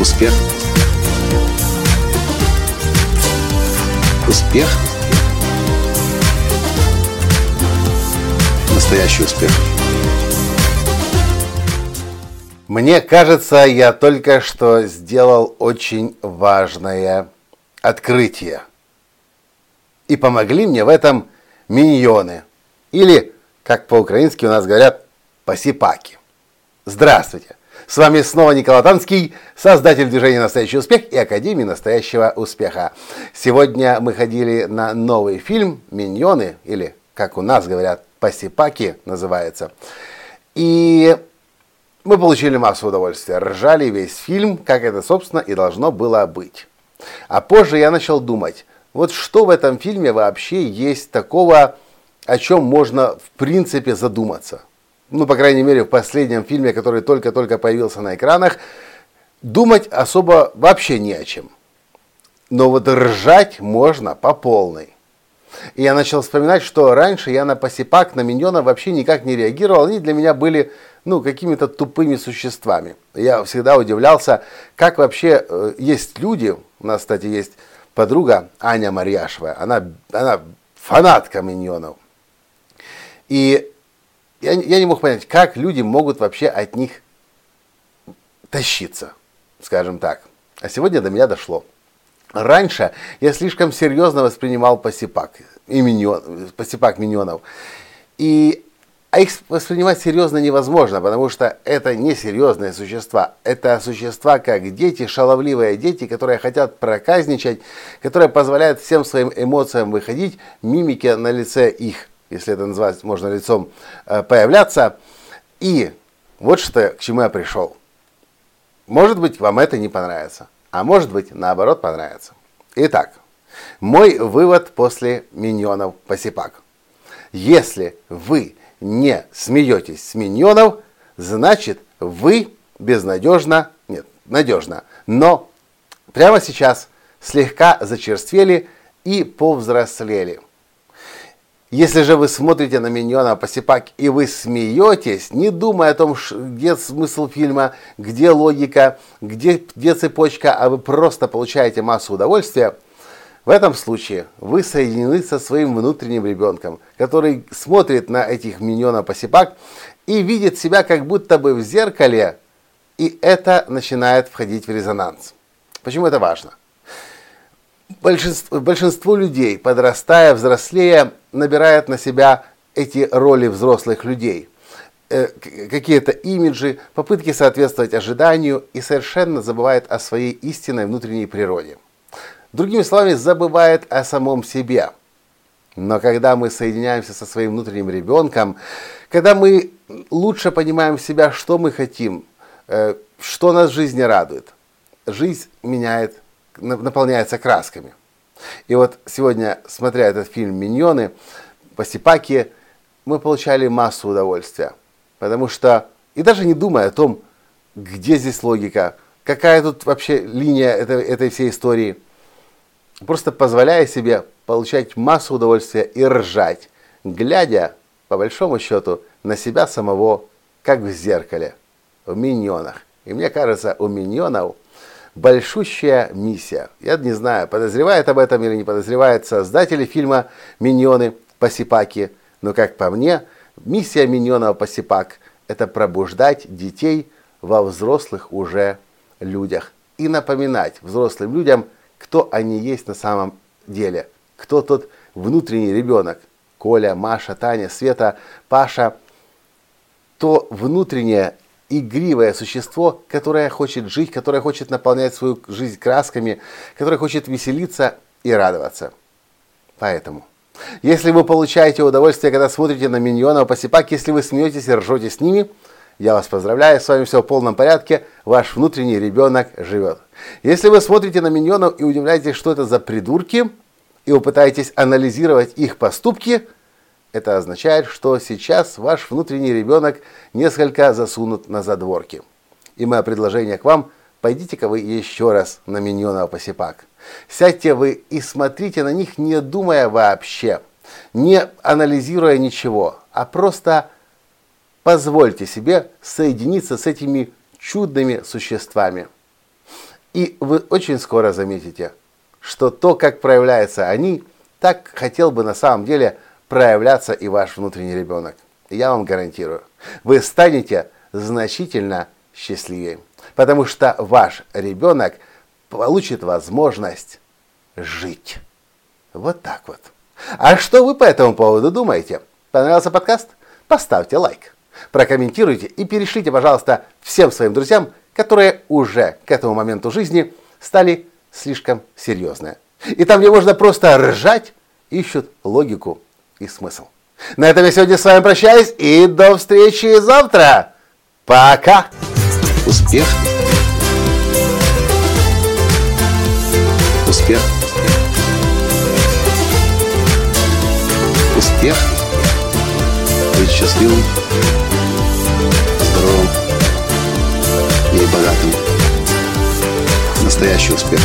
Успех. Успех. Настоящий успех. Мне кажется, я только что сделал очень важное открытие. И помогли мне в этом миньоны. Или, как по-украински у нас говорят, посипаки. Здравствуйте! С вами снова Николай Танский, создатель движения «Настоящий успех» и Академии «Настоящего успеха». Сегодня мы ходили на новый фильм «Миньоны», или, как у нас говорят, «Посипаки» называется. И мы получили массу удовольствия, ржали весь фильм, как это, собственно, и должно было быть. А позже я начал думать, вот что в этом фильме вообще есть такого, о чем можно в принципе задуматься – ну, по крайней мере, в последнем фильме, который только-только появился на экранах, думать особо вообще не о чем. Но вот ржать можно по полной. И я начал вспоминать, что раньше я на посипак, на миньона вообще никак не реагировал. Они для меня были ну, какими-то тупыми существами. Я всегда удивлялся, как вообще э, есть люди, у нас, кстати, есть подруга Аня Марьяшева, она, она фанатка миньонов. И я, я не мог понять, как люди могут вообще от них тащиться, скажем так. А сегодня до меня дошло. Раньше я слишком серьезно воспринимал посипак, и миньон, посипак миньонов. И, а их воспринимать серьезно невозможно, потому что это не серьезные существа. Это существа, как дети, шаловливые дети, которые хотят проказничать, которые позволяют всем своим эмоциям выходить, мимики на лице их если это называть можно лицом, э, появляться. И вот что, к чему я пришел. Может быть, вам это не понравится, а может быть, наоборот, понравится. Итак, мой вывод после миньонов посипак. Если вы не смеетесь с миньонов, значит, вы безнадежно, нет, надежно, но прямо сейчас слегка зачерствели и повзрослели. Если же вы смотрите на миньона посипак и вы смеетесь, не думая о том, где смысл фильма, где логика, где, где цепочка, а вы просто получаете массу удовольствия, в этом случае вы соединены со своим внутренним ребенком, который смотрит на этих миньонов посипак и видит себя как будто бы в зеркале, и это начинает входить в резонанс. Почему это важно? большинство, большинство людей, подрастая, взрослея, набирает на себя эти роли взрослых людей. Э, какие-то имиджи, попытки соответствовать ожиданию и совершенно забывает о своей истинной внутренней природе. Другими словами, забывает о самом себе. Но когда мы соединяемся со своим внутренним ребенком, когда мы лучше понимаем себя, что мы хотим, э, что нас в жизни радует, жизнь меняет наполняется красками. И вот сегодня, смотря этот фильм «Миньоны», «Посипаки», мы получали массу удовольствия. Потому что, и даже не думая о том, где здесь логика, какая тут вообще линия этой, этой всей истории, просто позволяя себе получать массу удовольствия и ржать, глядя, по большому счету, на себя самого, как в зеркале, в миньонах. И мне кажется, у миньонов – большущая миссия. Я не знаю, подозревает об этом или не подозревает создатели фильма «Миньоны. Посипаки», но, как по мне, миссия «Миньонов. Посипак» – это пробуждать детей во взрослых уже людях и напоминать взрослым людям, кто они есть на самом деле, кто тот внутренний ребенок, Коля, Маша, Таня, Света, Паша, то внутреннее игривое существо, которое хочет жить, которое хочет наполнять свою жизнь красками, которое хочет веселиться и радоваться. Поэтому, если вы получаете удовольствие, когда смотрите на миньонов посипак, если вы смеетесь и ржете с ними, я вас поздравляю, с вами все в полном порядке, ваш внутренний ребенок живет. Если вы смотрите на миньонов и удивляетесь, что это за придурки, и вы пытаетесь анализировать их поступки – это означает, что сейчас ваш внутренний ребенок несколько засунут на задворки. И мое предложение к вам, пойдите-ка вы еще раз на миньонов посипак. Сядьте вы и смотрите на них, не думая вообще, не анализируя ничего, а просто позвольте себе соединиться с этими чудными существами. И вы очень скоро заметите, что то, как проявляются они, так хотел бы на самом деле проявляться и ваш внутренний ребенок. Я вам гарантирую, вы станете значительно счастливее, потому что ваш ребенок получит возможность жить. Вот так вот. А что вы по этому поводу думаете? Понравился подкаст? Поставьте лайк, прокомментируйте и перешлите, пожалуйста, всем своим друзьям, которые уже к этому моменту жизни стали слишком серьезные. И там, где можно просто ржать, ищут логику и смысл. На этом я сегодня с вами прощаюсь и до встречи завтра. Пока! Успех! Успех! Успех! Быть счастливым, здоровым и богатым. Настоящий успех!